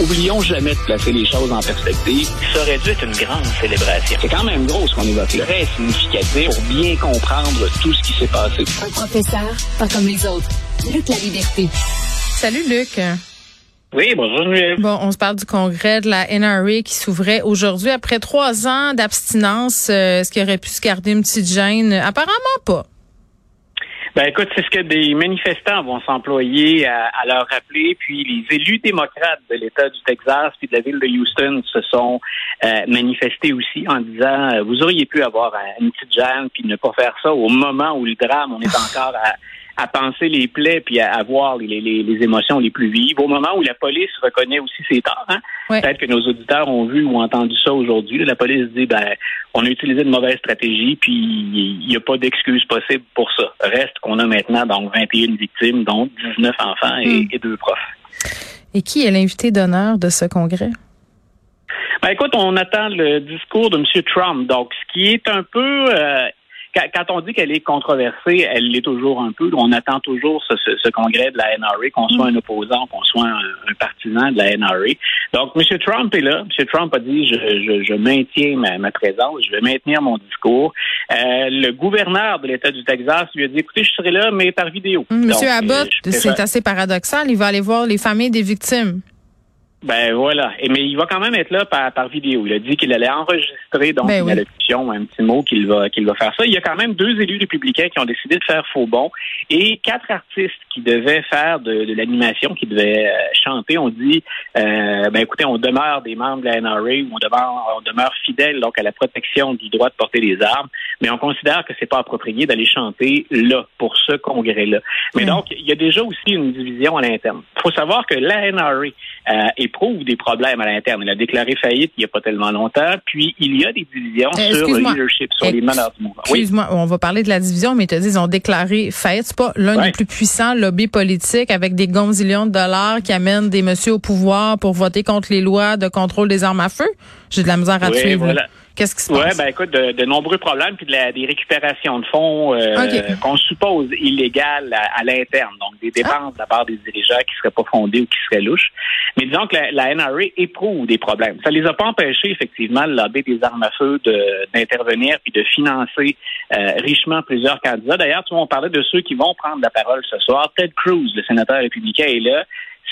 Oublions jamais de placer les choses en perspective. Ça aurait dû être une grande célébration. C'est quand même gros ce qu'on évoque là. Très significatif pour bien comprendre tout ce qui s'est passé. Un professeur, pas comme les autres. Luc la liberté. Salut Luc. Oui, bonjour Bon, on se parle du congrès de la NRA qui s'ouvrait aujourd'hui après trois ans d'abstinence. Euh, est-ce qu'il aurait pu se garder une petite gêne? Apparemment pas. Ben écoute, c'est ce que des manifestants vont s'employer à, leur rappeler. Puis les élus démocrates de l'État du Texas puis de la ville de Houston se sont euh, manifestés aussi en disant euh, vous auriez pu avoir une petite gêne puis ne pas faire ça au moment où le drame, on est encore à à penser les plaies puis à, voir les, les, émotions les plus vives. Au moment où la police reconnaît aussi ses torts, hein? peut-être que nos auditeurs ont vu ou entendu ça aujourd'hui. La police dit ben on a utilisé de mauvaises stratégies puis il n'y a pas d'excuse possible pour ça. Reste qu'on a maintenant donc 21 victimes, dont 19 enfants hmm. et, deux profs. Et qui est l'invité d'honneur de ce congrès? Ben écoute, on attend le discours de M. Trump. Donc, ce qui est un peu euh, quand, on dit qu'elle est controversée, elle l'est toujours un peu. On attend toujours ce, congrès de la NRA, qu'on soit un opposant, qu'on soit un, partisan de la NRA. Donc, M. Trump est là. M. Trump a dit, je, maintiens ma, présence, je vais maintenir mon discours. Euh, le gouverneur de l'État du Texas lui a dit, écoutez, je serai là, mais par vidéo. Monsieur euh, Abbott, c'est assez paradoxal. Il va aller voir les familles des victimes. Ben voilà. Et, mais il va quand même être là par, par vidéo. Il a dit qu'il allait enregistrer donc ben une allocution, un petit mot qu'il va qu'il va faire ça. Il y a quand même deux élus républicains qui ont décidé de faire faux bon et quatre artistes qui devaient faire de, de l'animation, qui devaient euh, chanter. On dit euh, ben écoutez, on demeure des membres de la NRA, on demeure on demeure fidèle donc à la protection du droit de porter des armes, mais on considère que c'est pas approprié d'aller chanter là pour ce congrès-là. Mais donc il y a déjà aussi une division à l'interne. Il faut savoir que la NRA euh, éprouve des problèmes à l'interne. Il a déclaré faillite il n'y a pas tellement longtemps. Puis, il y a des divisions euh, sur le leadership, sur les meneurs du mouvement. Excuse-moi, on va parler de la division, mais tu te dis, ils ont déclaré faillite. C'est pas l'un des plus puissants lobbies politiques avec des gonzillions de dollars qui amènent des messieurs au pouvoir pour voter contre les lois de contrôle des armes à feu? J'ai de la misère à suivre. Qu'est-ce qui se passe? Oui, ben écoute, de, nombreux problèmes puis de la, des récupérations de fonds euh, qu'on suppose illégales à, l'interne, donc des dépenses de la part des dirigeants qui seraient pas fondées ou qui seraient louches. Mais disons que la, NRA éprouve des problèmes. Ça les a pas empêchés, effectivement, le lobby des armes à feu d'intervenir puis de financer euh, richement plusieurs candidats. D'ailleurs, tu vois, on parlait de ceux qui vont prendre la parole ce soir. Ted Cruz, le sénateur républicain, est là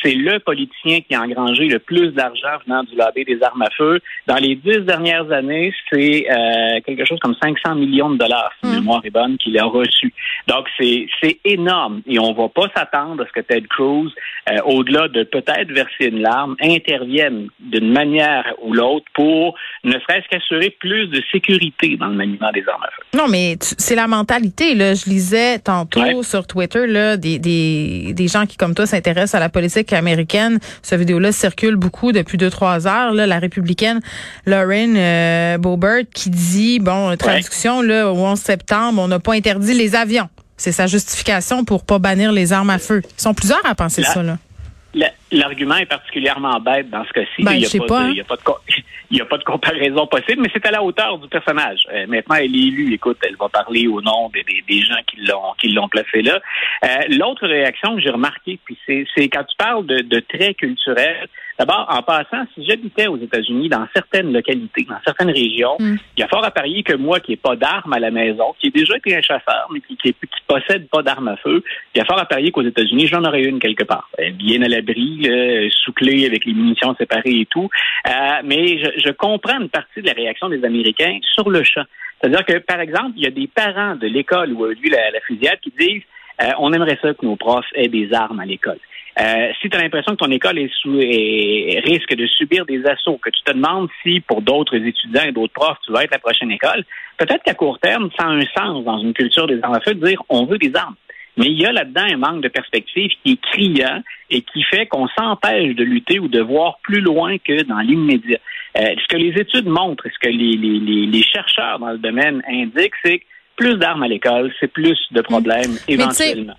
c'est le politicien qui a engrangé le plus d'argent venant du lobby des armes à feu. Dans les dix dernières années, c'est euh, quelque chose comme 500 millions de dollars, si hum. mémoire est bonne, qu'il a reçu. Donc, c'est, énorme. Et on va pas s'attendre à ce que Ted Cruz, euh, au-delà de peut-être verser une larme, intervienne d'une manière ou l'autre pour ne serait-ce qu'assurer plus de sécurité dans le maniement des armes à feu. Non, mais c'est la mentalité. Là. Je lisais tantôt sur Twitter là, des, des, des gens qui, comme toi, s'intéressent à la politique américaine. Cette vidéo-là circule beaucoup depuis deux, trois heures. Là, la républicaine Lauren euh, Boebert qui dit, bon, traduction, là, au 11 septembre, on n'a pas interdit les avions. C'est sa justification pour pas bannir les armes à feu. Ils sont plusieurs à penser ça, là. L'argument est particulièrement bête dans ce cas-ci. Ben, il n'y a, pas de, a pas de comparaison possible, mais c'est à la hauteur du personnage. Euh, maintenant, elle est élue. Écoute, elle va parler au nom des, des, gens qui l'ont qui l'ont placé là. Euh, l'autre réaction que j'ai remarquée, puis c'est quand tu parles de, de traits culturels, D'abord, en passant, si j'habitais aux États-Unis, dans certaines localités, dans certaines régions, hmm. il y a fort à parier que moi, qui n'ai pas d'armes à la maison, qui ai déjà été un chasseur, mais qui, qui, possède pas d'armes à feu, il y a fort à parier qu'aux États-Unis, j'en aurais une quelque part, bien à l'abri, sous clé, avec les munitions séparées et tout. Euh, mais je, comprends une partie de la réaction des Américains sur le champ. C'est-à-dire que, par exemple, il y a des parents de l'école où a eu la, la fusillade qui disent euh, on aimerait ça que nos profs aient des armes à l'école. Euh, si tu as l'impression que ton école est sous, risque de subir des assauts, que tu te demandes si pour d'autres étudiants et d'autres profs, tu vas être la prochaine école, peut-être qu'à court terme, ça a un sens dans une culture des armes à feu de dire on veut des armes. Mais il y a là-dedans un manque de perspective qui est criant et qui fait qu'on s'empêche de lutter ou de voir plus loin que dans l'immédiat. Euh, ce que les études montrent et ce que les, les, les, chercheurs dans le domaine indiquent, c'est que plus d'armes à l'école, c'est plus de problèmes éventuellement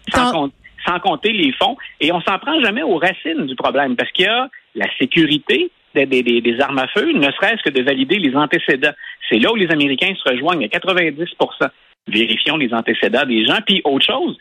sans compter les fonds. Et on s'en prend jamais aux racines du problème parce qu'il y a la sécurité des, des, armes à feu, ne serait-ce que de valider les antécédents. C'est là où les Américains se rejoignent à 90% Vérifions les antécédents des gens. Puis autre chose,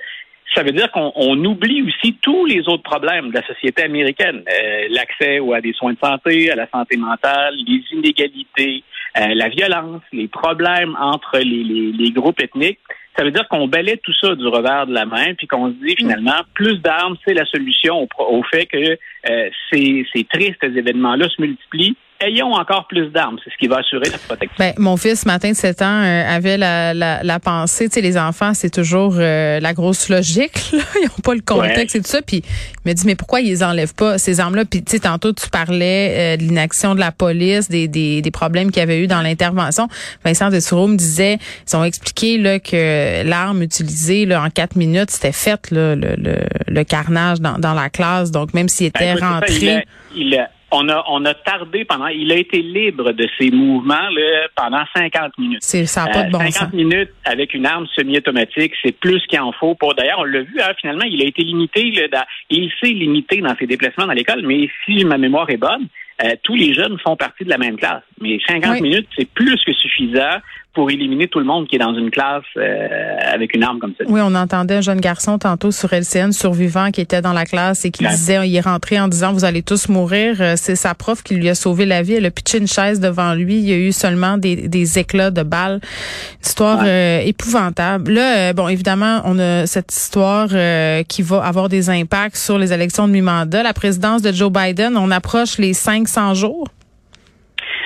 ça veut dire qu'on oublie aussi tous les autres problèmes de la société américaine. Euh, l'accès à des soins de santé, à la santé mentale, les inégalités, euh, la violence, les problèmes entre les, les, groupes ethniques. Ça veut dire qu'on balaie tout ça du revers de la main, puis qu'on se dit finalement, plus d'armes, c'est la solution au, au fait que euh, ces, ces tristes événements-là se multiplient ayons encore plus d'armes. C'est ce qui va assurer la protection. Ben, mon fils, ce matin de 7 ans, euh, avait la, la, la, pensée, tu sais, les enfants, c'est toujours euh, la grosse logique. Là. Ils n'ont pas le contexte et tout ça. Puis il me dit, mais pourquoi ils enlèvent pas ces armes-là? Puis tu sais, tantôt, tu parlais euh, de l'inaction de la police, des, des, des problèmes qu'il y avait eu dans l'intervention. Vincent Dessureau me disait, ils ont expliqué là, que l'arme utilisée là, en quatre minutes, c'était fait là, le, le, le, carnage dans, dans la classe. Donc, même s'il ben, était rentré... il on a, on a tardé pendant, il a été libre de ses mouvements là, pendant 50 minutes. C'est, ça n'a pas de bon 50 minutes avec une arme semi-automatique, c'est plus qu'il en faut. Pour, d'ailleurs, on l'a vu, hein, finalement, il a été limité, là, il s'est limité dans ses déplacements dans l'école, mais si ma mémoire est bonne, euh, tous les jeunes font partie de la même classe. Mais 50 minutes, c'est plus que suffisant pour éliminer tout le monde qui est dans une classe euh, avec une arme comme ça. Oui, on entendait un jeune garçon tantôt sur LCN, survivant, qui était dans la classe et qui disait, il est rentré en disant, vous allez tous mourir. Euh, c'est sa prof qui lui a sauvé la vie. Elle a pitché une chaise devant lui. Il y a eu seulement des, des éclats de balles. histoire euh, épouvantable. Là, bon, évidemment, on a cette histoire qui va avoir des impacts sur les élections de mi-mandat. La présidence de Joe Biden, on approche les 500 jours.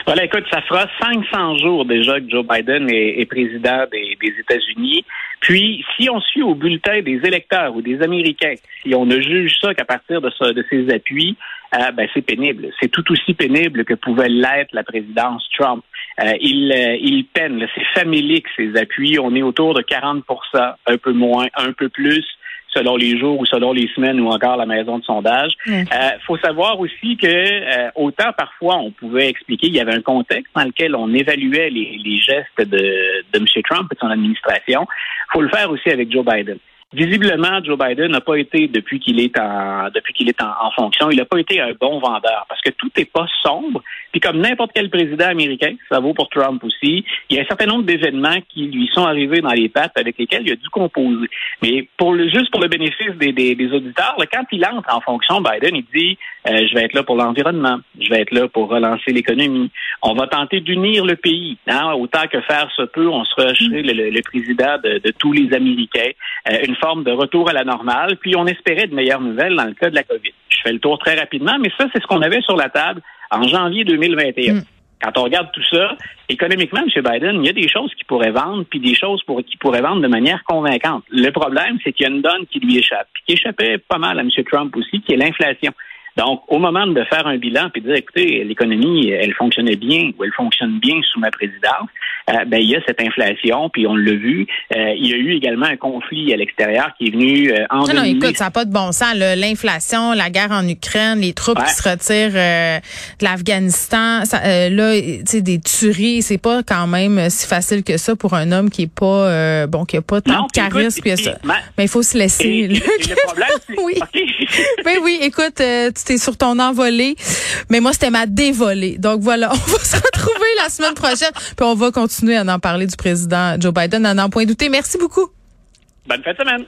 Voilà, écoute, ça fera 500 jours déjà que Joe Biden est, président des, États-Unis. Puis, si on suit au bulletin des électeurs ou des Américains, si on ne juge ça qu'à partir de, ça, de ses appuis, euh, ben, c'est pénible. C'est tout aussi pénible que pouvait l'être la présidence Trump. Euh, il, euh, il peine, c'est familique ses appuis. On est autour de 40% un peu moins, un peu plus selon les jours ou selon les semaines ou encore la maison de sondage. Il euh, faut savoir aussi que euh, autant parfois on pouvait expliquer, il y avait un contexte dans lequel on évaluait les, les gestes de, de M. Trump et de son administration. Il faut le faire aussi avec Joe Biden. Visiblement, Joe Biden n'a pas été depuis qu'il est en depuis qu'il est en, fonction, il n'a pas été un bon vendeur parce que tout n'est pas sombre. Puis comme n'importe quel président américain, ça vaut pour Trump aussi, il y a un certain nombre d'événements qui lui sont arrivés dans les pattes avec lesquels il a dû composer. Mais pour le juste pour le bénéfice des, des, auditeurs, quand il entre en fonction, Biden, il dit euh, je vais être là pour l'environnement, je vais être là pour relancer l'économie. On va tenter d'unir le pays. Hein? Autant que faire se peut, on sera mm. le, le, président de, de, tous les Américains. Euh, une forme de retour à la normale. Puis on espérait de meilleures nouvelles dans le cas de la COVID. Je fais le tour très rapidement, mais ça, c'est ce qu'on avait sur la table en janvier 2021. Mm. Quand on regarde tout ça, économiquement, M. Biden, il y a des choses qui pourraient vendre, puis des choses pour, qui pourraient vendre de manière convaincante. Le problème, c'est qu'il y a une donne qui lui échappe, puis qui échappait pas mal à M. Trump aussi, qui est l'inflation. Donc, au moment de faire un bilan puis de dire, écoutez, l'économie, elle fonctionnait bien ou elle fonctionne bien sous ma présidence, euh, ben il y a cette inflation, puis on l'a vu. Euh, il y a eu également un conflit à l'extérieur qui est venu euh, en Non, non, écoute, ça n'a pas de bon sens. L'inflation, la guerre en Ukraine, les troupes qui se retirent euh, de l'Afghanistan, là, tu sais, des tueries, c'est pas quand même si facile que ça pour un homme qui est pas, bon, qui a pas tant de charisme que ça. Mais il faut se laisser. le problème, oui. ben oui, écoute, c'était sur ton envolée, mais moi, c'était ma dévolée. Donc voilà, on va se retrouver la semaine prochaine, puis on va continuer à en parler du président Joe Biden à n'en point douter. Merci beaucoup. Bonne fin de semaine.